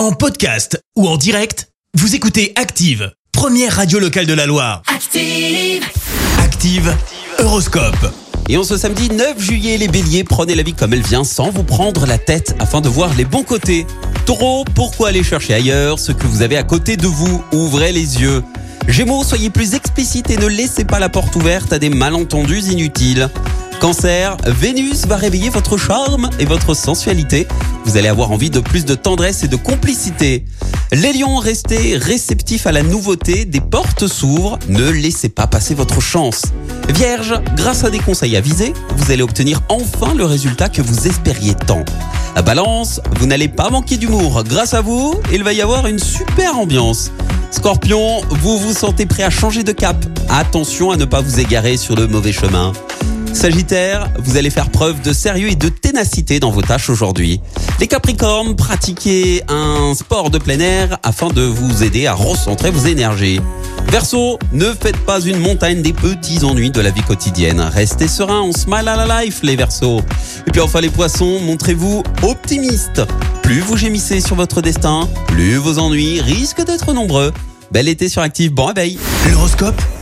En podcast ou en direct, vous écoutez Active, première radio locale de la Loire. Active. Active, Horoscope. Et en ce samedi 9 juillet, les béliers, prenez la vie comme elle vient sans vous prendre la tête afin de voir les bons côtés. Taureau, pourquoi aller chercher ailleurs ce que vous avez à côté de vous? Ouvrez les yeux. Gémeaux, soyez plus explicite et ne laissez pas la porte ouverte à des malentendus inutiles. Cancer, Vénus va réveiller votre charme et votre sensualité. Vous allez avoir envie de plus de tendresse et de complicité. Les lions, restez réceptifs à la nouveauté, des portes s'ouvrent, ne laissez pas passer votre chance. Vierge, grâce à des conseils avisés, vous allez obtenir enfin le résultat que vous espériez tant. Balance, vous n'allez pas manquer d'humour. Grâce à vous, il va y avoir une super ambiance. Scorpion, vous vous sentez prêt à changer de cap. Attention à ne pas vous égarer sur le mauvais chemin. Sagittaire, vous allez faire preuve de sérieux et de ténacité dans vos tâches aujourd'hui. Les Capricornes, pratiquez un sport de plein air afin de vous aider à recentrer vos énergies. Verseau, ne faites pas une montagne des petits ennuis de la vie quotidienne. Restez serein, on smile à la life les Verseaux. Et puis enfin les Poissons, montrez-vous optimistes. Plus vous gémissez sur votre destin, plus vos ennuis risquent d'être nombreux. Bel été sur Active, bon réveil L'horoscope